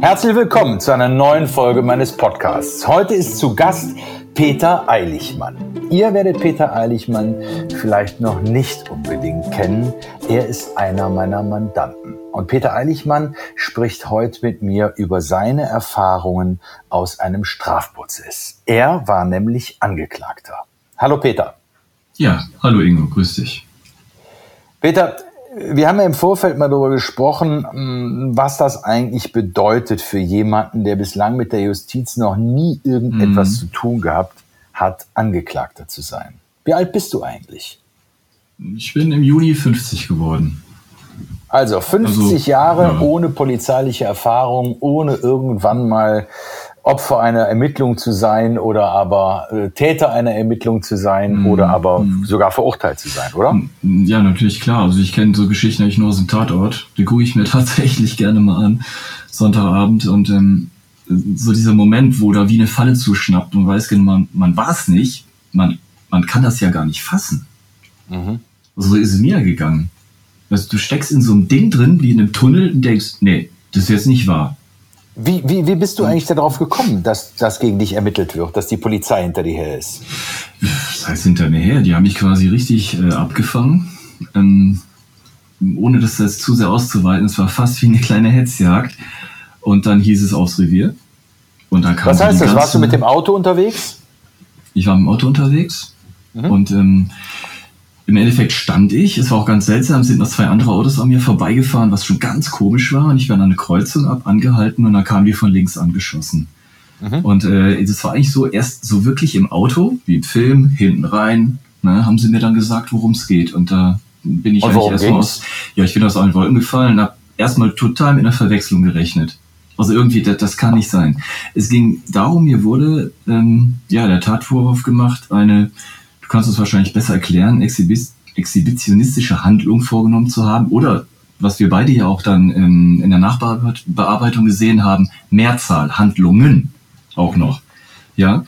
Herzlich willkommen zu einer neuen Folge meines Podcasts. Heute ist zu Gast Peter Eilichmann. Ihr werdet Peter Eilichmann vielleicht noch nicht unbedingt kennen. Er ist einer meiner Mandanten. Und Peter Eilichmann spricht heute mit mir über seine Erfahrungen aus einem Strafprozess. Er war nämlich Angeklagter. Hallo Peter. Ja, hallo Ingo, grüß dich. Peter, wir haben ja im Vorfeld mal darüber gesprochen, mm, was das eigentlich bedeutet für jemanden, der bislang mit der Justiz noch nie irgendetwas mhm. zu tun gehabt hat, Angeklagter zu sein. Wie alt bist du eigentlich? Ich bin im Juni 50 geworden. Also 50 also, Jahre ja. ohne polizeiliche Erfahrung, ohne irgendwann mal Opfer einer Ermittlung zu sein oder aber äh, Täter einer Ermittlung zu sein mhm. oder aber mhm. sogar verurteilt zu sein, oder? Ja, natürlich, klar. Also ich kenne so Geschichten eigentlich nur aus dem Tatort. Die gucke ich mir tatsächlich gerne mal an, Sonntagabend. Und ähm, so dieser Moment, wo da wie eine Falle zuschnappt und weiß genau, man, man war es nicht, man, man kann das ja gar nicht fassen. Mhm. So ist es mir gegangen. Also du steckst in so einem Ding drin, wie in einem Tunnel und denkst, nee, das ist jetzt nicht wahr. Wie, wie, wie bist du eigentlich darauf gekommen, dass das gegen dich ermittelt wird, dass die Polizei hinter dir her ist? Das heißt hinter mir her? Die haben mich quasi richtig äh, abgefangen. Ähm, ohne das jetzt zu sehr auszuweiten, es war fast wie eine kleine Hetzjagd. Und dann hieß es aufs Revier. Und da kam Was heißt das? Warst du mit dem Auto unterwegs? Ich war mit dem Auto unterwegs. Mhm. Und ähm, im Endeffekt stand ich, es war auch ganz seltsam, sind noch zwei andere Autos an mir vorbeigefahren, was schon ganz komisch war. Und ich war an eine Kreuzung ab, angehalten und dann kamen die von links angeschossen. Mhm. Und äh, das war eigentlich so erst so wirklich im Auto, wie im Film, hinten rein, ne, haben sie mir dann gesagt, worum es geht. Und da bin ich eigentlich erstmal aus, ja, ich bin aus allen Wolken gefallen und habe erstmal total mit einer Verwechslung gerechnet. Also irgendwie, das, das kann nicht sein. Es ging darum, mir wurde ähm, ja der Tatvorwurf gemacht, eine du kannst es wahrscheinlich besser erklären, exhibis, exhibitionistische Handlung vorgenommen zu haben oder was wir beide ja auch dann in, in der Nachbearbeitung gesehen haben, Mehrzahl Handlungen auch noch. Ja.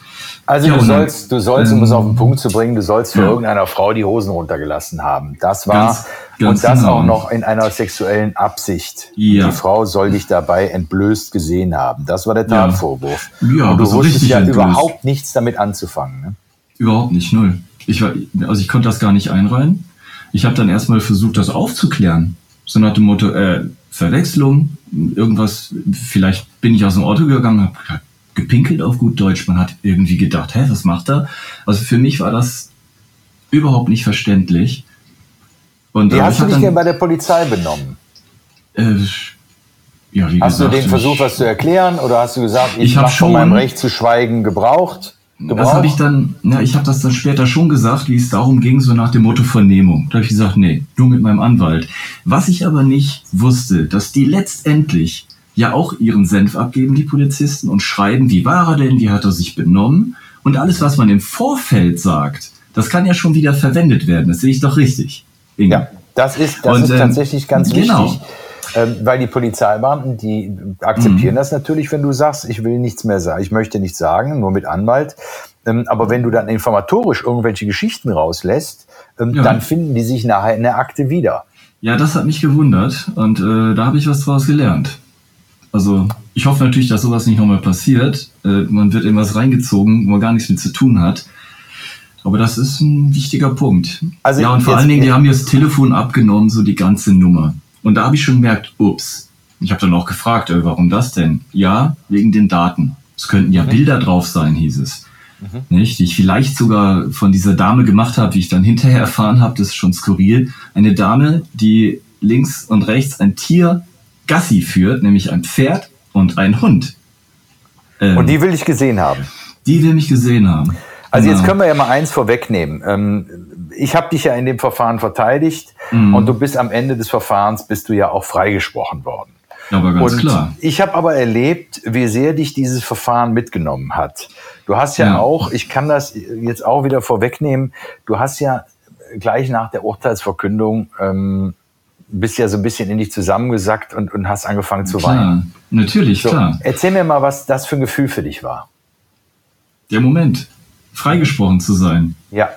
Also ja, du, sollst, du sollst, um es auf den Punkt zu bringen, du sollst für ja. irgendeiner Frau die Hosen runtergelassen haben. Das war ganz, ganz und das genau. auch noch in einer sexuellen Absicht. Ja. Die Frau soll dich dabei entblößt gesehen haben. Das war der Tatvorwurf. Ja, und du wusstest ja entblößt. überhaupt nichts damit anzufangen. Ne? Überhaupt nicht, null. Ich war, also ich konnte das gar nicht einreihen. Ich habe dann erstmal versucht, das aufzuklären. So nach dem Motto, äh, Verwechslung, irgendwas, vielleicht bin ich aus dem Auto gegangen, habe gepinkelt auf gut Deutsch. Man hat irgendwie gedacht, hä, was macht er? Also für mich war das überhaupt nicht verständlich. Und wie hast du dich dann, denn bei der Polizei benommen? Äh, ja, wie hast gesagt, du den versucht, was zu erklären, oder hast du gesagt, ich, ich habe von meinem Recht zu schweigen gebraucht? Das habe ich dann, ja, ich habe das dann später schon gesagt, wie es darum ging, so nach dem Motto Vernehmung. Da habe ich gesagt, nee, nur mit meinem Anwalt. Was ich aber nicht wusste, dass die letztendlich ja auch ihren Senf abgeben, die Polizisten, und schreiben, wie war er denn, wie hat er sich benommen. Und alles, was man im Vorfeld sagt, das kann ja schon wieder verwendet werden. Das sehe ich doch richtig. Inge. Ja, das ist, das und, ist ähm, tatsächlich ganz genau. wichtig. Ähm, weil die Polizeibeamten, die akzeptieren mhm. das natürlich, wenn du sagst, ich will nichts mehr sagen, ich möchte nichts sagen, nur mit Anwalt. Ähm, aber wenn du dann informatorisch irgendwelche Geschichten rauslässt, ähm, ja. dann finden die sich nachher in der Akte wieder. Ja, das hat mich gewundert und äh, da habe ich was draus gelernt. Also ich hoffe natürlich, dass sowas nicht nochmal passiert. Äh, man wird in was reingezogen, wo man gar nichts mit zu tun hat. Aber das ist ein wichtiger Punkt. Also ja, und vor allen Dingen, die haben mir das Telefon abgenommen, so die ganze Nummer. Und da habe ich schon gemerkt, ups. Ich habe dann auch gefragt, äh, warum das denn? Ja, wegen den Daten. Es könnten ja mhm. Bilder drauf sein, hieß es. Mhm. Nicht? Die ich vielleicht sogar von dieser Dame gemacht habe, wie ich dann hinterher erfahren habe, das ist schon skurril. Eine Dame, die links und rechts ein Tier Gassi führt, nämlich ein Pferd und ein Hund. Ähm, und die will ich gesehen haben. Die will mich gesehen haben. Also jetzt können wir ja mal eins vorwegnehmen. Ähm, ich habe dich ja in dem Verfahren verteidigt mhm. und du bist am Ende des Verfahrens bist du ja auch freigesprochen worden. Aber ganz und klar. Ich habe aber erlebt, wie sehr dich dieses Verfahren mitgenommen hat. Du hast ja, ja, auch, ich kann das jetzt auch wieder vorwegnehmen, du hast ja gleich nach der Urteilsverkündung ähm, bist ja so ein bisschen in dich zusammengesackt und, und hast angefangen zu klar, weinen. Natürlich, so, klar. Erzähl mir mal, was das für ein Gefühl für dich war. Der Moment, freigesprochen zu sein. Ja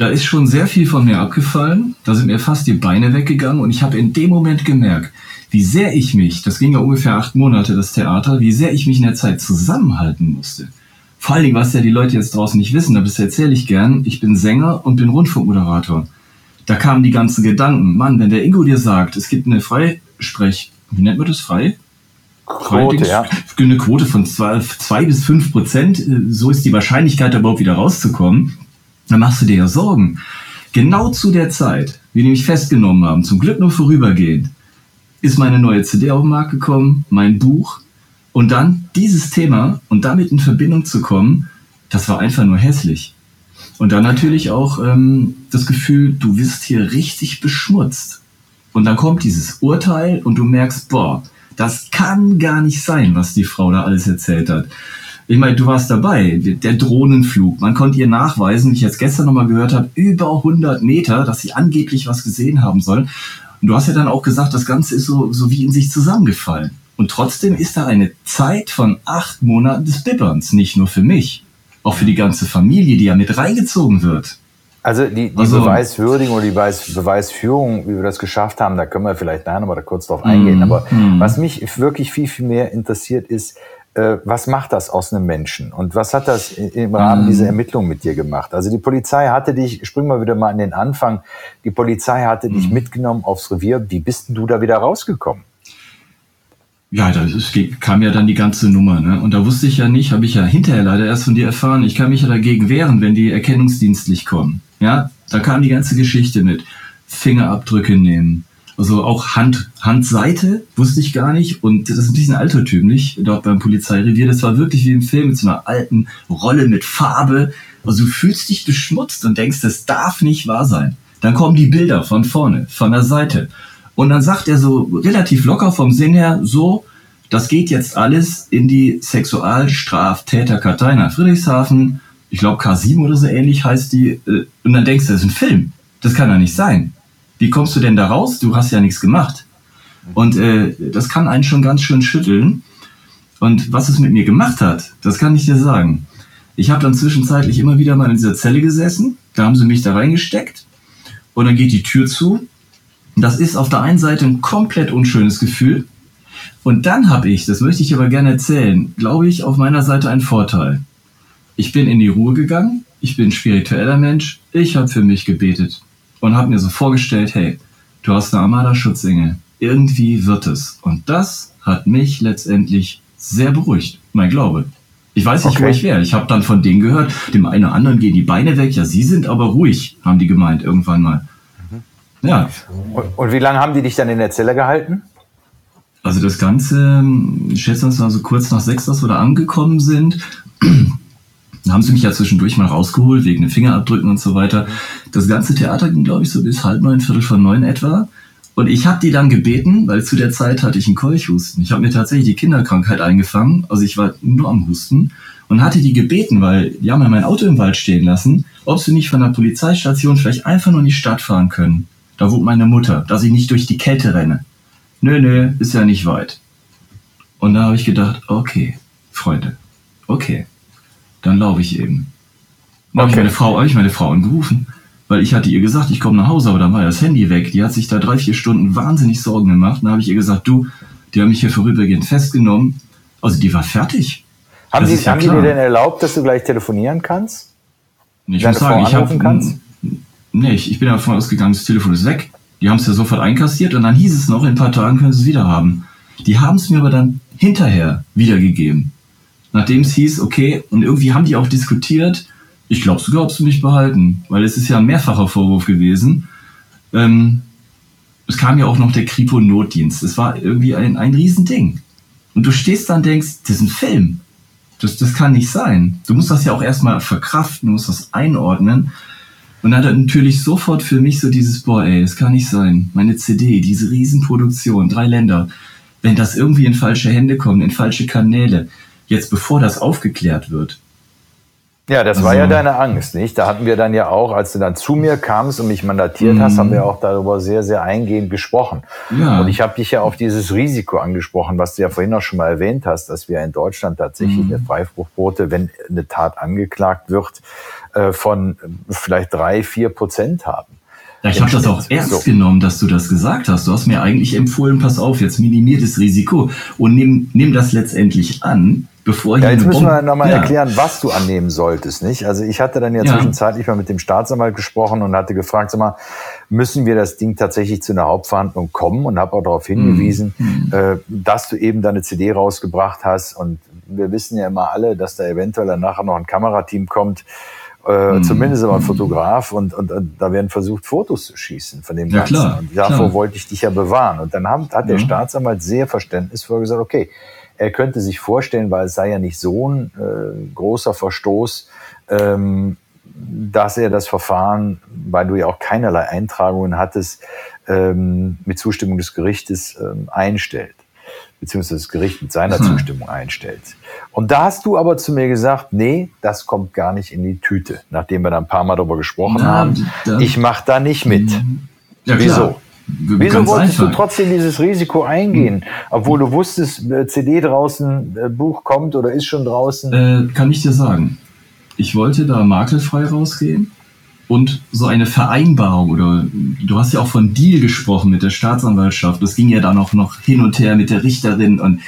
da ist schon sehr viel von mir abgefallen. Da sind mir fast die Beine weggegangen und ich habe in dem Moment gemerkt, wie sehr ich mich, das ging ja ungefähr acht Monate, das Theater, wie sehr ich mich in der Zeit zusammenhalten musste. Vor allen Dingen, was ja die Leute jetzt draußen nicht wissen, aber das erzähle ich gern, ich bin Sänger und bin Rundfunkmoderator. Da kamen die ganzen Gedanken, Mann, wenn der Ingo dir sagt, es gibt eine Freisprech, wie nennt man das, frei? Quote, ja. Eine Quote von zwei, zwei bis fünf Prozent, so ist die Wahrscheinlichkeit, überhaupt wieder rauszukommen. Dann machst du dir ja Sorgen. Genau zu der Zeit, wie die mich festgenommen haben, zum Glück nur vorübergehend, ist meine neue CD auf den Markt gekommen, mein Buch. Und dann dieses Thema und damit in Verbindung zu kommen, das war einfach nur hässlich. Und dann natürlich auch ähm, das Gefühl, du wirst hier richtig beschmutzt. Und dann kommt dieses Urteil und du merkst, boah, das kann gar nicht sein, was die Frau da alles erzählt hat. Ich meine, du warst dabei, der Drohnenflug. Man konnte ihr nachweisen, wie ich jetzt gestern nochmal gehört habe, über 100 Meter, dass sie angeblich was gesehen haben sollen. Und du hast ja dann auch gesagt, das Ganze ist so, so wie in sich zusammengefallen. Und trotzdem ist da eine Zeit von acht Monaten des Bibberns, nicht nur für mich, auch für die ganze Familie, die ja mit reingezogen wird. Also die, die also, Beweiswürdigung oder die Beweis, Beweisführung, wie wir das geschafft haben, da können wir vielleicht nachher nochmal kurz drauf eingehen. Mm, Aber mm. was mich wirklich viel, viel mehr interessiert ist, äh, was macht das aus einem Menschen? Und was hat das im Rahmen dieser Ermittlung mit dir gemacht? Also die Polizei hatte dich, springen wir wieder mal an den Anfang, die Polizei hatte dich mitgenommen aufs Revier. Wie bist denn du da wieder rausgekommen? Ja, das ist, kam ja dann die ganze Nummer, ne? Und da wusste ich ja nicht, habe ich ja hinterher leider erst von dir erfahren, ich kann mich ja dagegen wehren, wenn die erkennungsdienstlich kommen. Ja, da kam die ganze Geschichte mit Fingerabdrücke nehmen. Also auch Hand, Handseite wusste ich gar nicht. Und das ist ein bisschen altertümlich dort beim Polizeirevier. Das war wirklich wie im Film mit so einer alten Rolle mit Farbe. Also du fühlst dich beschmutzt und denkst, das darf nicht wahr sein. Dann kommen die Bilder von vorne, von der Seite. Und dann sagt er so relativ locker vom Sinn her, so, das geht jetzt alles in die Sexualstraftäterkartei nach Friedrichshafen. Ich glaube K7 oder so ähnlich heißt die. Äh, und dann denkst du, das ist ein Film. Das kann doch nicht sein. Wie kommst du denn da raus? Du hast ja nichts gemacht. Und äh, das kann einen schon ganz schön schütteln. Und was es mit mir gemacht hat, das kann ich dir sagen. Ich habe dann zwischenzeitlich immer wieder mal in dieser Zelle gesessen. Da haben sie mich da reingesteckt. Und dann geht die Tür zu das ist auf der einen Seite ein komplett unschönes Gefühl. Und dann habe ich, das möchte ich aber gerne erzählen, glaube ich, auf meiner Seite einen Vorteil. Ich bin in die Ruhe gegangen, ich bin ein spiritueller Mensch, ich habe für mich gebetet und habe mir so vorgestellt, hey, du hast eine Armada-Schutzengel, irgendwie wird es. Und das hat mich letztendlich sehr beruhigt, mein Glaube. Ich weiß nicht, okay. wo ich wäre. Ich habe dann von denen gehört, dem einen oder anderen gehen die Beine weg, ja, sie sind aber ruhig, haben die gemeint irgendwann mal. Ja. Und, und, wie lange haben die dich dann in der Zelle gehalten? Also das Ganze, ich schätze, das war so kurz nach sechs, dass wir da angekommen sind. Da haben sie mich ja zwischendurch mal rausgeholt, wegen den Fingerabdrücken und so weiter. Das ganze Theater ging, glaube ich, so bis halb neun, viertel von neun etwa. Und ich habe die dann gebeten, weil zu der Zeit hatte ich einen Keuchhusten. Ich habe mir tatsächlich die Kinderkrankheit eingefangen. Also ich war nur am Husten und hatte die gebeten, weil die haben ja mein Auto im Wald stehen lassen, ob sie nicht von der Polizeistation vielleicht einfach nur in die Stadt fahren können. Da wohnt meine Mutter, dass ich nicht durch die Kälte renne. Nö, nö, ist ja nicht weit. Und da habe ich gedacht, okay, Freunde, okay, dann laufe ich eben. Okay. habe ich meine Frau, habe ich meine Frau angerufen, weil ich hatte ihr gesagt, ich komme nach Hause, aber dann war das Handy weg. Die hat sich da drei, vier Stunden wahnsinnig Sorgen gemacht. Dann habe ich ihr gesagt, du, die haben mich hier vorübergehend festgenommen. Also die war fertig. Haben, die, ja haben die dir denn erlaubt, dass du gleich telefonieren kannst? Ich muss sagen, ich habe Nee, ich, ich bin davon ausgegangen, das Telefon ist weg. Die haben es ja sofort einkassiert und dann hieß es noch, in ein paar Tagen können sie es wieder haben. Die haben es mir aber dann hinterher wiedergegeben. Nachdem es hieß, okay, und irgendwie haben die auch diskutiert, ich glaube sogar, ob sie mich behalten, weil es ist ja ein mehrfacher Vorwurf gewesen. Ähm, es kam ja auch noch der Kripo-Notdienst. Es war irgendwie ein, ein Riesending. Und du stehst da und denkst, das ist ein Film. Das, das kann nicht sein. Du musst das ja auch erstmal verkraften, du musst das einordnen. Und dann hat er natürlich sofort für mich so dieses, boah, ey, das kann nicht sein. Meine CD, diese Riesenproduktion, drei Länder. Wenn das irgendwie in falsche Hände kommt, in falsche Kanäle, jetzt bevor das aufgeklärt wird. Ja, das also, war ja deine Angst, nicht? Da hatten wir dann ja auch, als du dann zu mir kamst und mich mandatiert hast, haben wir mhm. auch darüber sehr, sehr eingehend gesprochen. Ja. Und ich habe dich ja auf dieses Risiko angesprochen, was du ja vorhin auch schon mal erwähnt hast, dass wir in Deutschland tatsächlich mhm. eine Freispruchquote, wenn eine Tat angeklagt wird, äh, von vielleicht drei, vier Prozent haben. Ja, ich habe das auch ernst so. genommen, dass du das gesagt hast. Du hast mir eigentlich empfohlen, pass auf, jetzt minimier das Risiko und nimm, nimm das letztendlich an bevor ja, jetzt müssen wir nochmal ja. erklären, was du annehmen solltest, nicht? Also ich hatte dann ja, ja, zwischenzeitlich mal mit dem Staatsanwalt gesprochen und hatte gefragt, sag mal, müssen wir das Ding tatsächlich zu einer Hauptverhandlung kommen und habe auch darauf hingewiesen, mhm. äh, dass du eben deine CD rausgebracht hast und wir wissen ja immer alle, dass da eventuell dann nachher noch ein Kamerateam kommt, äh, mhm. zumindest aber ein Fotograf und, und, und, da werden versucht, Fotos zu schießen von dem ja, Ganzen. Klar, und davor klar. wollte ich dich ja bewahren. Und dann haben, hat der Staatsanwalt sehr verständnisvoll gesagt, okay, er könnte sich vorstellen, weil es sei ja nicht so ein äh, großer Verstoß, ähm, dass er das Verfahren, weil du ja auch keinerlei Eintragungen hattest, ähm, mit Zustimmung des Gerichtes ähm, einstellt, beziehungsweise das Gericht mit seiner hm. Zustimmung einstellt. Und da hast du aber zu mir gesagt, nee, das kommt gar nicht in die Tüte, nachdem wir da ein paar Mal darüber gesprochen Na, haben. Ich mache da nicht mit. Ja, Wieso? Wieso wolltest einfach. du trotzdem dieses Risiko eingehen, obwohl du wusstest, äh, CD draußen, äh, Buch kommt oder ist schon draußen? Äh, kann ich dir sagen. Ich wollte da makelfrei rausgehen und so eine Vereinbarung oder du hast ja auch von Deal gesprochen mit der Staatsanwaltschaft. Das ging ja dann auch noch hin und her mit der Richterin und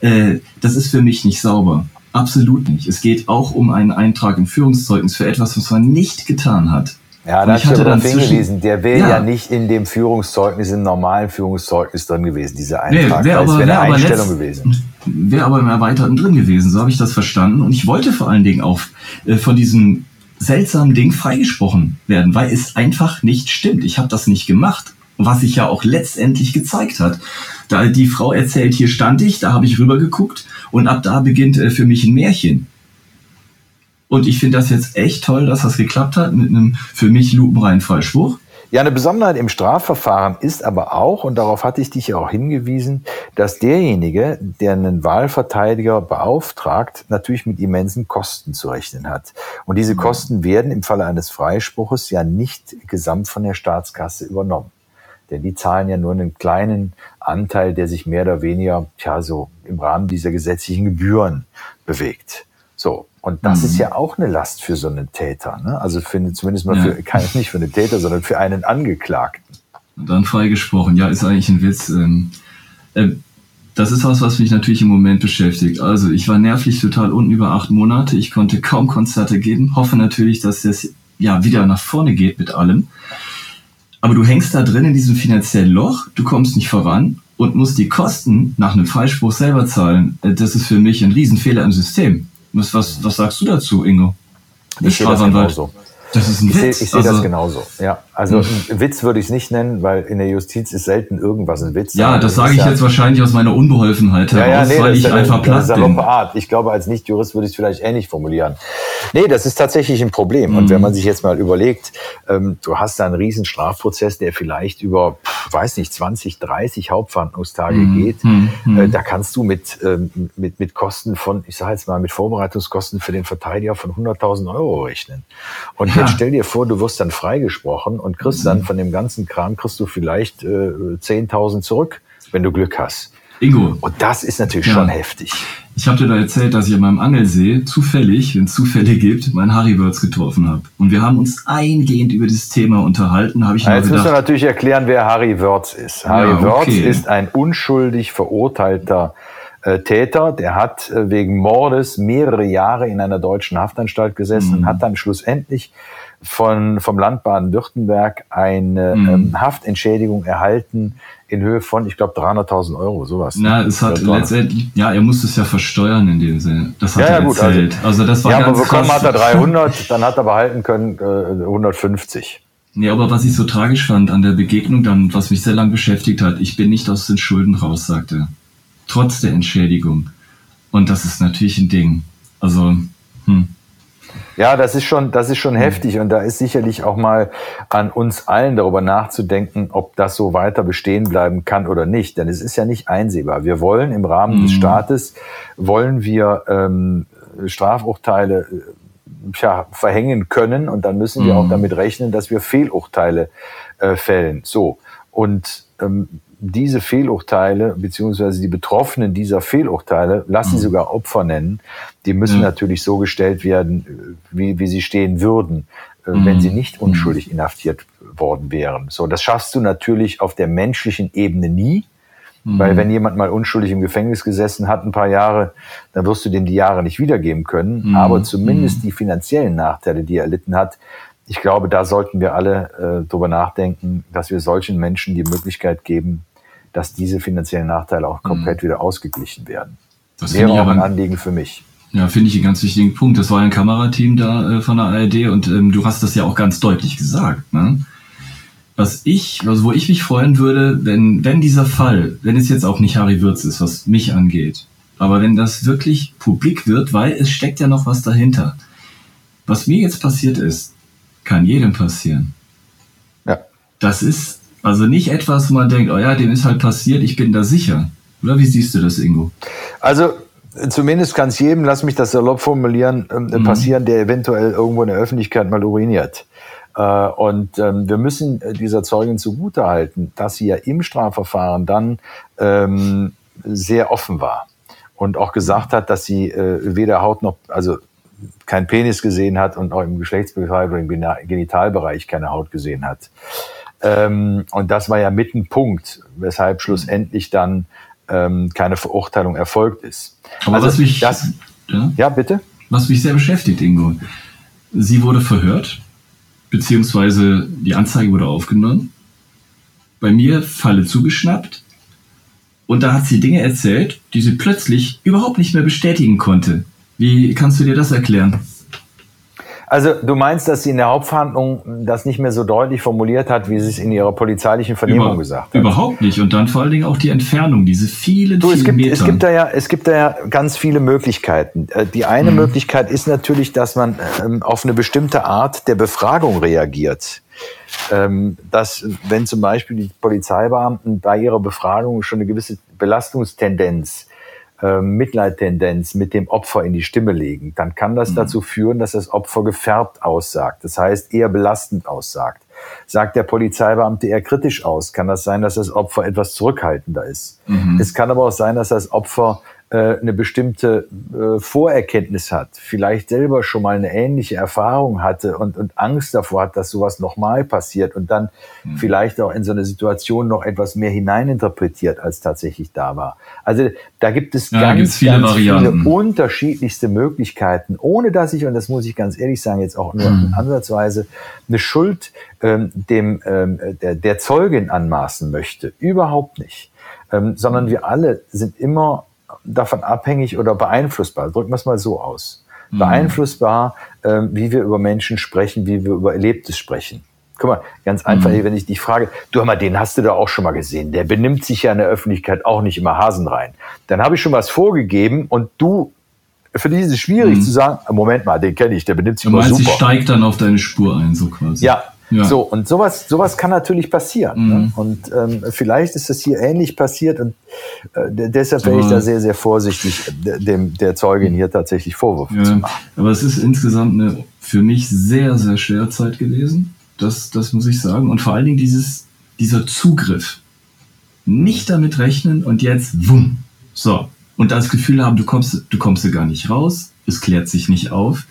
äh, das ist für mich nicht sauber. Absolut nicht. Es geht auch um einen Eintrag im Führungszeugnis für etwas, was man nicht getan hat. Ja, da hatte darauf hingewiesen, der wäre ja. ja. nicht in dem Führungszeugnis, im normalen Führungszeugnis drin gewesen, dieser Eintrag. Nee, wäre aber, wär wär eine Einstellung gewesen. Wäre aber im Erweiterten drin gewesen, so habe ich das verstanden. Und ich wollte vor allen Dingen auch äh, von diesem seltsamen Ding freigesprochen werden, weil es einfach nicht stimmt. Ich habe das nicht gemacht, was sich ja auch letztendlich gezeigt hat. Da die Frau erzählt, hier stand ich, da habe ich rübergeguckt und ab da beginnt äh, für mich ein Märchen. Und ich finde das jetzt echt toll, dass das geklappt hat mit einem für mich lupenreinen Freispruch. Ja, eine Besonderheit im Strafverfahren ist aber auch, und darauf hatte ich dich ja auch hingewiesen, dass derjenige, der einen Wahlverteidiger beauftragt, natürlich mit immensen Kosten zu rechnen hat. Und diese Kosten werden im Falle eines Freispruches ja nicht gesamt von der Staatskasse übernommen. Denn die zahlen ja nur einen kleinen Anteil, der sich mehr oder weniger, tja, so im Rahmen dieser gesetzlichen Gebühren bewegt. So. Und das mhm. ist ja auch eine Last für so einen Täter. Ne? Also für, zumindest mal für, ja. nicht für einen Täter, sondern für einen Angeklagten. dann freigesprochen. Ja, ist eigentlich ein Witz. Ähm, äh, das ist was, was mich natürlich im Moment beschäftigt. Also ich war nervlich total unten über acht Monate. Ich konnte kaum Konzerte geben. Hoffe natürlich, dass es ja wieder nach vorne geht mit allem. Aber du hängst da drin in diesem finanziellen Loch. Du kommst nicht voran und musst die Kosten nach einem Freispruch selber zahlen. Äh, das ist für mich ein Riesenfehler im System. Was, was, was sagst du dazu, Ingo? Ich sehe das genauso. Das ist ein ich Witz. Sehe, ich sehe also, das genauso. Ja, also hm. ein Witz würde ich es nicht nennen, weil in der Justiz ist selten irgendwas ein Witz. Ja, das sage ich ja jetzt wahrscheinlich aus meiner Unbeholfenheit heraus, ja, nee, weil ich einfach platt bin. Art. Ich glaube, als Nicht-Jurist würde ich es vielleicht ähnlich formulieren. Nee, das ist tatsächlich ein Problem. Mhm. Und wenn hm. man sich jetzt mal überlegt, ähm, du hast da einen riesen Strafprozess, der vielleicht über, weiß nicht, 20, 30 Hauptverhandlungstage mhm. geht, mhm. Äh, da kannst du mit, ähm, mit, mit Kosten von, ich sage jetzt mal, mit Vorbereitungskosten für den Verteidiger von 100.000 Euro rechnen. Und ja. jetzt stell dir vor, du wirst dann freigesprochen und kriegst dann von dem ganzen Kram kriegst du vielleicht äh, 10.000 zurück, wenn du Glück hast. Ingo. Und das ist natürlich ja. schon heftig. Ich habe dir da erzählt, dass ich an meinem Angelsee zufällig, wenn es Zufälle gibt, meinen Harry Wörz getroffen habe. Und wir haben uns eingehend über dieses Thema unterhalten. Hab ich ja, jetzt gedacht, müssen wir natürlich erklären, wer Harry Wörz ist. Harry ja, okay. Wörz ist ein unschuldig verurteilter äh, Täter. Der hat äh, wegen Mordes mehrere Jahre in einer deutschen Haftanstalt gesessen mhm. und hat dann schlussendlich von, vom Land Baden-Württemberg eine mhm. ähm, Haftentschädigung erhalten in Höhe von, ich glaube, 300.000 Euro, sowas. Na, es hat letztendlich, ja, er musste es ja versteuern in dem Sinne. Das hat ja, er ja, gut, erzählt. Also, also, das war ja, ganz aber bekommen krass. hat er 300, dann hat er behalten können äh, 150. Nee, aber was ich so tragisch fand an der Begegnung dann, was mich sehr lang beschäftigt hat, ich bin nicht aus den Schulden raus, sagte er. Trotz der Entschädigung. Und das ist natürlich ein Ding. Also, hm. Ja, das ist schon, das ist schon mhm. heftig und da ist sicherlich auch mal an uns allen darüber nachzudenken, ob das so weiter bestehen bleiben kann oder nicht. Denn es ist ja nicht einsehbar. Wir wollen im Rahmen mhm. des Staates wollen wir ähm, Strafurteile äh, tja, verhängen können. Und dann müssen wir auch mhm. damit rechnen, dass wir Fehlurteile äh, fällen. So. Und ähm, diese Fehlurteile, beziehungsweise die Betroffenen dieser Fehlurteile, lass sie mhm. sogar Opfer nennen, die müssen mhm. natürlich so gestellt werden, wie, wie sie stehen würden, äh, mhm. wenn sie nicht mhm. unschuldig inhaftiert worden wären. So, das schaffst du natürlich auf der menschlichen Ebene nie. Weil mhm. wenn jemand mal unschuldig im Gefängnis gesessen hat, ein paar Jahre, dann wirst du dem die Jahre nicht wiedergeben können. Mhm. Aber zumindest die finanziellen Nachteile, die er erlitten hat, ich glaube, da sollten wir alle äh, drüber nachdenken, dass wir solchen Menschen die Möglichkeit geben, dass diese finanziellen Nachteile auch komplett mhm. wieder ausgeglichen werden. Das wäre auch ein Anliegen für mich. Ja, finde ich einen ganz wichtigen Punkt. Das war ein Kamerateam da äh, von der ARD und ähm, du hast das ja auch ganz deutlich gesagt. Ne? Was ich, also wo ich mich freuen würde, wenn, wenn dieser Fall, wenn es jetzt auch nicht Harry Würz ist, was mich angeht, aber wenn das wirklich publik wird, weil es steckt ja noch was dahinter. Was mir jetzt passiert ist, kann jedem passieren. Ja. Das ist also nicht etwas, wo man denkt, oh ja, dem ist halt passiert, ich bin da sicher. Oder wie siehst du das, Ingo? Also zumindest kann es jedem, lass mich das salopp formulieren, äh, mhm. passieren, der eventuell irgendwo in der Öffentlichkeit mal uriniert. Äh, und ähm, wir müssen dieser Zeugin zugutehalten, dass sie ja im Strafverfahren dann ähm, sehr offen war und auch gesagt hat, dass sie äh, weder Haut noch, also kein Penis gesehen hat und auch im Geschlechtsbereich oder im Genitalbereich keine Haut gesehen hat. Ähm, und das war ja mit ein Punkt, weshalb schlussendlich dann ähm, keine Verurteilung erfolgt ist. Aber also was mich, das, ja, ja, bitte? Was mich sehr beschäftigt, Ingo. Sie wurde verhört, beziehungsweise die Anzeige wurde aufgenommen. Bei mir Falle zugeschnappt. Und da hat sie Dinge erzählt, die sie plötzlich überhaupt nicht mehr bestätigen konnte. Wie kannst du dir das erklären? Also du meinst, dass sie in der Hauptverhandlung das nicht mehr so deutlich formuliert hat, wie sie es in ihrer polizeilichen Vernehmung Über, gesagt hat? Überhaupt nicht. Und dann vor allen Dingen auch die Entfernung, diese vielen, du, es vielen gibt, Metern. Es gibt, da ja, es gibt da ja ganz viele Möglichkeiten. Äh, die eine hm. Möglichkeit ist natürlich, dass man ähm, auf eine bestimmte Art der Befragung reagiert. Ähm, dass, wenn zum Beispiel die Polizeibeamten bei ihrer Befragung schon eine gewisse Belastungstendenz äh, Mitleidtendenz mit dem Opfer in die Stimme legen, dann kann das mhm. dazu führen, dass das Opfer gefärbt aussagt. Das heißt, eher belastend aussagt. Sagt der Polizeibeamte eher kritisch aus, kann das sein, dass das Opfer etwas zurückhaltender ist. Mhm. Es kann aber auch sein, dass das Opfer eine bestimmte äh, Vorerkenntnis hat, vielleicht selber schon mal eine ähnliche Erfahrung hatte und, und Angst davor hat, dass sowas nochmal passiert und dann mhm. vielleicht auch in so eine Situation noch etwas mehr hineininterpretiert, als tatsächlich da war. Also da gibt es ja, ganz, viele, ganz viele unterschiedlichste Möglichkeiten, ohne dass ich, und das muss ich ganz ehrlich sagen, jetzt auch nur mhm. ansatzweise eine Schuld ähm, dem ähm, der, der Zeugin anmaßen möchte. Überhaupt nicht. Ähm, sondern wir alle sind immer davon abhängig oder beeinflussbar. Drücken wir es mal so aus. Mhm. Beeinflussbar, äh, wie wir über Menschen sprechen, wie wir über Erlebtes sprechen. Guck mal, ganz einfach, mhm. wenn ich dich frage, du hör mal, den hast du da auch schon mal gesehen. Der benimmt sich ja in der Öffentlichkeit auch nicht immer hasenrein. Dann habe ich schon was vorgegeben und du, für dich ist es schwierig mhm. zu sagen, Moment mal, den kenne ich, der benimmt sich du immer meinst, super. Ich steigt dann auf deine Spur ein, so quasi. Ja, ja. So, und sowas, sowas kann natürlich passieren. Ne? Mhm. Ne? Und ähm, vielleicht ist das hier ähnlich passiert und äh, deshalb wäre ich da sehr, sehr vorsichtig, dem, der Zeugin hier tatsächlich Vorwürfe ja. zu machen. Aber es ist insgesamt eine für mich sehr, sehr schwere Zeit gewesen. Das, das muss ich sagen. Und vor allen Dingen dieses, dieser Zugriff. Nicht damit rechnen und jetzt wumm. So. Und das Gefühl haben, du kommst, du kommst gar nicht raus, es klärt sich nicht auf.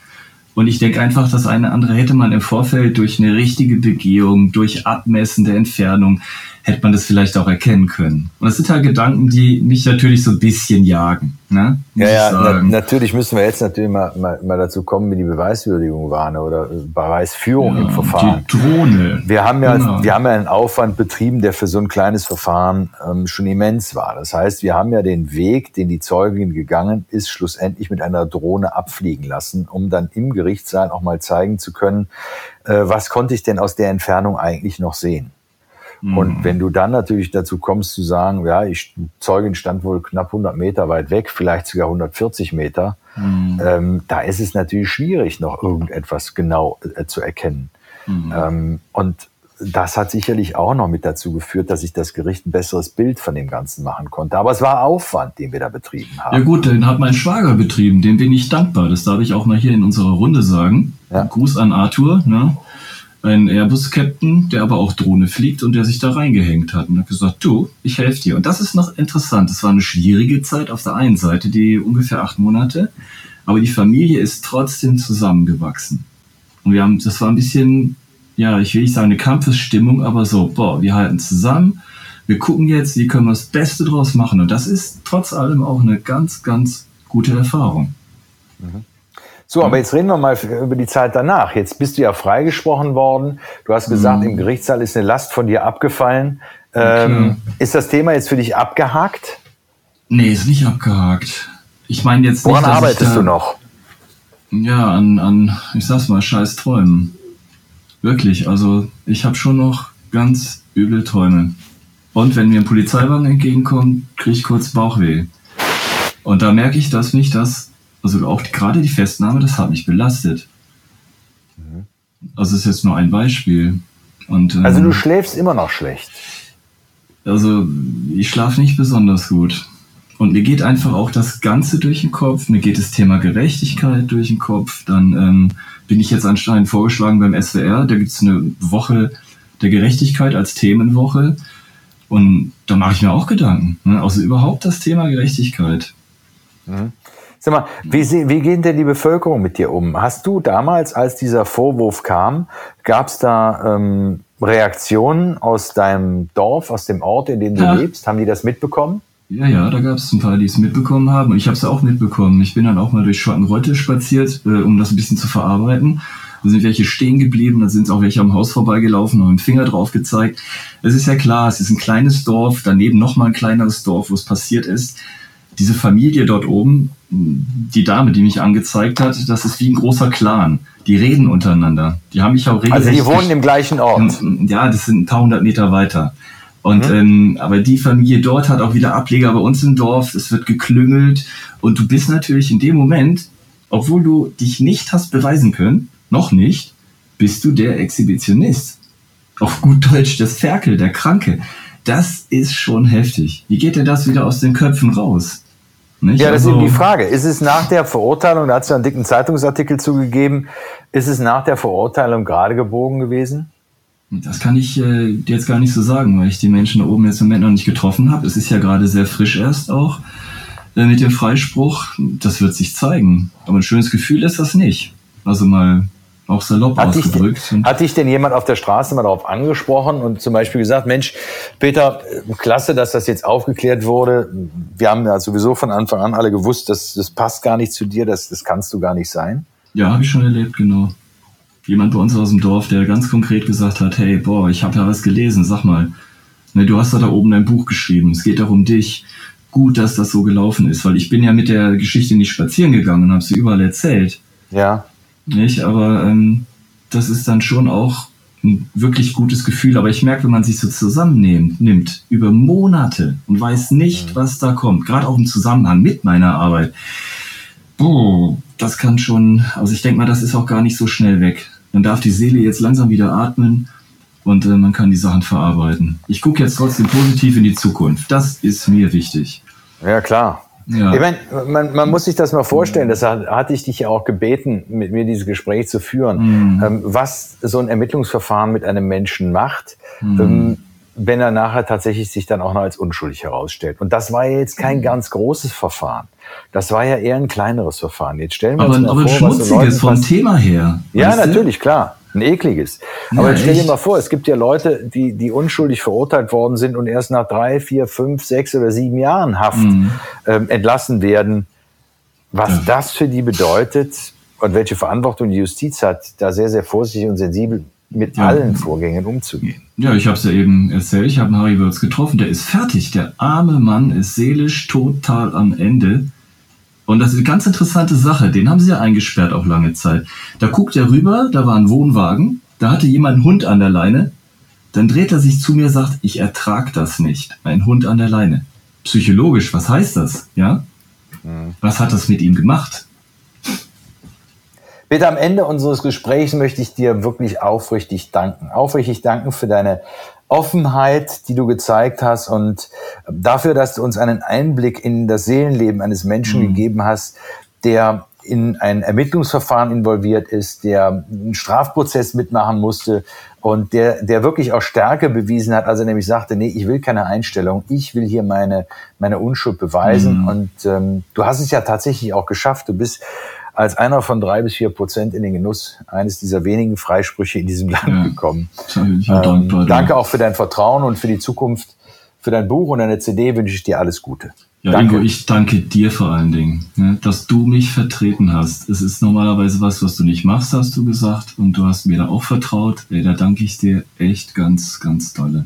Und ich denke einfach, das eine andere hätte man im Vorfeld durch eine richtige Begehung, durch Abmessen der Entfernung, hätte man das vielleicht auch erkennen können. Und das sind halt Gedanken, die mich natürlich so ein bisschen jagen. Ne? Ja, ja, na, natürlich müssen wir jetzt natürlich mal, mal, mal dazu kommen, wie die Beweiswürdigung war ne? oder Beweisführung ja, im Verfahren. Die Drohne. Wir haben ja, genau. wir haben ja einen Aufwand betrieben, der für so ein kleines Verfahren ähm, schon immens war. Das heißt, wir haben ja den Weg, den die Zeugin gegangen ist, schlussendlich mit einer Drohne abfliegen lassen, um dann im Gerichtssaal auch mal zeigen zu können, äh, was konnte ich denn aus der Entfernung eigentlich noch sehen. Und mhm. wenn du dann natürlich dazu kommst zu sagen, ja, ich Zeugin stand wohl knapp 100 Meter weit weg, vielleicht sogar 140 Meter, mhm. ähm, da ist es natürlich schwierig, noch irgendetwas genau äh, zu erkennen. Mhm. Ähm, und das hat sicherlich auch noch mit dazu geführt, dass sich das Gericht ein besseres Bild von dem Ganzen machen konnte. Aber es war Aufwand, den wir da betrieben haben. Ja gut, den hat mein Schwager betrieben, dem bin ich dankbar. Das darf ich auch mal hier in unserer Runde sagen. Ja. Gruß an Arthur, ne? Ein Airbus-Captain, der aber auch Drohne fliegt und der sich da reingehängt hat und hat gesagt, du, ich helfe dir. Und das ist noch interessant. Es war eine schwierige Zeit auf der einen Seite, die ungefähr acht Monate, aber die Familie ist trotzdem zusammengewachsen. Und wir haben, das war ein bisschen ja, ich will nicht sagen eine Kampfesstimmung, aber so, boah, wir halten zusammen, wir gucken jetzt, wie können wir das Beste draus machen. Und das ist trotz allem auch eine ganz, ganz gute Erfahrung. Mhm. So, aber jetzt reden wir mal über die Zeit danach. Jetzt bist du ja freigesprochen worden. Du hast gesagt, mhm. im Gerichtssaal ist eine Last von dir abgefallen. Ähm, ist das Thema jetzt für dich abgehakt? Nee, ist nicht abgehakt. Ich meine jetzt Woran nicht, arbeitest da, du noch? Ja, an, an, ich sag's mal, scheiß Träumen. Wirklich, also ich habe schon noch ganz üble Träume. Und wenn mir ein Polizeiwagen entgegenkommt, kriege ich kurz Bauchweh. Und da merke ich, dass mich das, also auch gerade die Festnahme, das hat mich belastet. Mhm. Also ist jetzt nur ein Beispiel. Und, ähm, also du schläfst immer noch schlecht. Also ich schlafe nicht besonders gut. Und mir geht einfach auch das Ganze durch den Kopf. Mir geht das Thema Gerechtigkeit durch den Kopf. Dann ähm, bin ich jetzt anscheinend vorgeschlagen beim SWR. Da gibt es eine Woche der Gerechtigkeit als Themenwoche. Und da mache ich mir auch Gedanken. Ne? Also überhaupt das Thema Gerechtigkeit. Mhm. Sag mal, wie, wie geht denn die Bevölkerung mit dir um? Hast du damals, als dieser Vorwurf kam, gab es da ähm, Reaktionen aus deinem Dorf, aus dem Ort, in dem du ja. lebst? Haben die das mitbekommen? Ja, ja, da gab es ein paar, die es mitbekommen haben. Und ich habe es auch mitbekommen. Ich bin dann auch mal durch Schottenreutte spaziert, äh, um das ein bisschen zu verarbeiten. Da sind welche stehen geblieben, da sind auch welche am Haus vorbeigelaufen und mit dem Finger drauf gezeigt. Es ist ja klar, es ist ein kleines Dorf, daneben nochmal ein kleineres Dorf, wo es passiert ist. Diese Familie dort oben, die Dame, die mich angezeigt hat, das ist wie ein großer Clan. Die reden untereinander. Die haben mich auch regelmäßig... Also die wohnen im gleichen Ort? Ja, das sind ein paar hundert Meter weiter. Und mhm. ähm, aber die Familie dort hat auch wieder Ableger bei uns im Dorf. Es wird geklüngelt und du bist natürlich in dem Moment, obwohl du dich nicht hast beweisen können, noch nicht, bist du der Exhibitionist. Auf gut Deutsch das Ferkel, der Kranke. Das ist schon heftig. Wie geht dir das wieder aus den Köpfen raus? Nicht? Ja, das also, ist eben die Frage. Ist es nach der Verurteilung, da hat es ja einen dicken Zeitungsartikel zugegeben, ist es nach der Verurteilung gerade gebogen gewesen? Das kann ich äh, jetzt gar nicht so sagen, weil ich die Menschen da oben jetzt im Moment noch nicht getroffen habe. Es ist ja gerade sehr frisch erst auch äh, mit dem Freispruch. Das wird sich zeigen. Aber ein schönes Gefühl ist das nicht. Also mal auch salopp hat ausgedrückt. Dich, hat dich denn jemand auf der Straße mal darauf angesprochen und zum Beispiel gesagt, Mensch, Peter, klasse, dass das jetzt aufgeklärt wurde. Wir haben ja sowieso von Anfang an alle gewusst, dass das passt gar nicht zu dir, das, das kannst du gar nicht sein. Ja, habe ich schon erlebt, genau jemand bei uns aus dem Dorf, der ganz konkret gesagt hat, hey, boah, ich habe ja was gelesen, sag mal, ne, du hast da, da oben ein Buch geschrieben, es geht doch um dich. Gut, dass das so gelaufen ist, weil ich bin ja mit der Geschichte nicht spazieren gegangen und habe sie überall erzählt. Ja. Nicht, aber ähm, das ist dann schon auch ein wirklich gutes Gefühl. Aber ich merke, wenn man sich so zusammennimmt, nimmt, über Monate und weiß nicht, mhm. was da kommt, gerade auch im Zusammenhang mit meiner Arbeit, boah, das kann schon, also ich denke mal, das ist auch gar nicht so schnell weg dann darf die Seele jetzt langsam wieder atmen und äh, man kann die Sachen verarbeiten. Ich gucke jetzt trotzdem positiv in die Zukunft. Das ist mir wichtig. Ja, klar. Ja. Ich meine, man, man, muss sich das mal vorstellen, das hatte ich dich ja auch gebeten, mit mir dieses Gespräch zu führen, mhm. ähm, was so ein Ermittlungsverfahren mit einem Menschen macht. Mhm. Ähm, wenn er nachher tatsächlich sich dann auch noch als unschuldig herausstellt. Und das war ja jetzt kein mhm. ganz großes Verfahren. Das war ja eher ein kleineres Verfahren. Jetzt stellen wir aber, uns mal aber vor, ein schmutziges vom Thema her. Ja, natürlich, klar. Ein ekliges. Aber jetzt stell dir mal vor, es gibt ja Leute, die, die unschuldig verurteilt worden sind und erst nach drei, vier, fünf, sechs oder sieben Jahren Haft mhm. ähm, entlassen werden. Was ja. das für die bedeutet und welche Verantwortung die Justiz hat, da sehr, sehr vorsichtig und sensibel mit ja. allen Vorgängen umzugehen. Ja, ich habe es ja eben erzählt, ich habe Harry Wörz getroffen, der ist fertig. Der arme Mann ist seelisch total am Ende. Und das ist eine ganz interessante Sache. Den haben sie ja eingesperrt auch lange Zeit. Da guckt er rüber, da war ein Wohnwagen, da hatte jemand einen Hund an der Leine. Dann dreht er sich zu mir und sagt, ich ertrag das nicht. Ein Hund an der Leine. Psychologisch, was heißt das? Ja? Mhm. Was hat das mit ihm gemacht? Peter, am Ende unseres Gesprächs möchte ich dir wirklich aufrichtig danken. Aufrichtig danken für deine Offenheit, die du gezeigt hast und dafür, dass du uns einen Einblick in das Seelenleben eines Menschen mhm. gegeben hast, der in ein Ermittlungsverfahren involviert ist, der einen Strafprozess mitmachen musste und der, der wirklich auch Stärke bewiesen hat, als er nämlich sagte, nee, ich will keine Einstellung, ich will hier meine, meine Unschuld beweisen. Mhm. Und ähm, du hast es ja tatsächlich auch geschafft. Du bist als einer von drei bis vier Prozent in den Genuss eines dieser wenigen Freisprüche in diesem Land ja, gekommen. Ähm, danke auch für dein Vertrauen und für die Zukunft. Für dein Buch und deine CD wünsche ich dir alles Gute. Ja, danke. Ingo, ich danke dir vor allen Dingen, ne, dass du mich vertreten hast. Es ist normalerweise was, was du nicht machst, hast du gesagt. Und du hast mir da auch vertraut. Ey, da danke ich dir echt ganz, ganz dolle.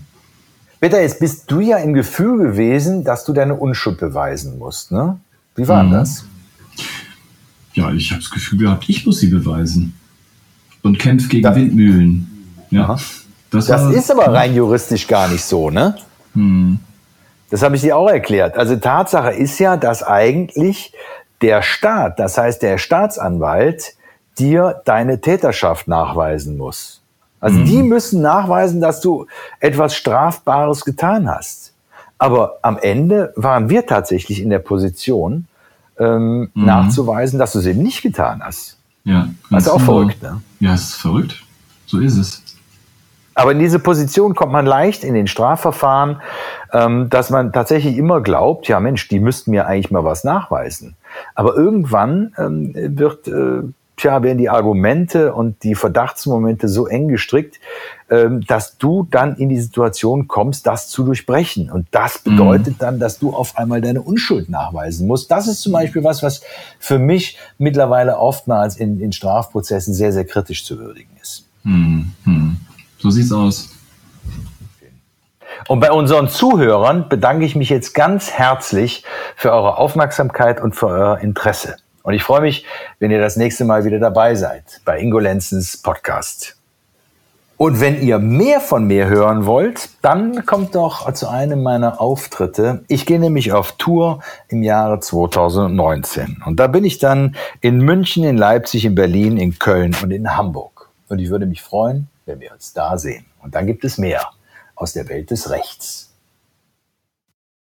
Peter, jetzt bist du ja im Gefühl gewesen, dass du deine Unschuld beweisen musst. Ne? Wie war mhm. das? Ja, ich habe das Gefühl gehabt, ich muss sie beweisen. Und kämpfe gegen da, Windmühlen. Ja, das, das war, ist aber rein juristisch gar nicht so, ne? Hm. Das habe ich dir auch erklärt. Also Tatsache ist ja, dass eigentlich der Staat, das heißt der Staatsanwalt, dir deine Täterschaft nachweisen muss. Also mhm. die müssen nachweisen, dass du etwas Strafbares getan hast. Aber am Ende waren wir tatsächlich in der Position, ähm, mhm. nachzuweisen, dass du es eben nicht getan hast. Ja. Das ist auch verrückt, ne? Ja, es ist verrückt. So ist es. Aber in diese Position kommt man leicht in den Strafverfahren, ähm, dass man tatsächlich immer glaubt, ja Mensch, die müssten mir eigentlich mal was nachweisen. Aber irgendwann ähm, wird, äh, tja, werden die Argumente und die Verdachtsmomente so eng gestrickt, ähm, dass du dann in die Situation kommst, das zu durchbrechen. Und das mhm. bedeutet mhm. dann, dass du auf einmal deine Unschuld nachweisen musst. Das ist zum Beispiel was, was für mich mittlerweile oftmals in, in Strafprozessen sehr, sehr kritisch zu würdigen ist. Mhm. So sieht's aus. Und bei unseren Zuhörern bedanke ich mich jetzt ganz herzlich für eure Aufmerksamkeit und für euer Interesse. Und ich freue mich, wenn ihr das nächste Mal wieder dabei seid bei Ingo Lenzens Podcast. Und wenn ihr mehr von mir hören wollt, dann kommt doch zu einem meiner Auftritte. Ich gehe nämlich auf Tour im Jahre 2019. Und da bin ich dann in München, in Leipzig, in Berlin, in Köln und in Hamburg. Und ich würde mich freuen, wenn wir uns da sehen. Und dann gibt es mehr aus der Welt des Rechts.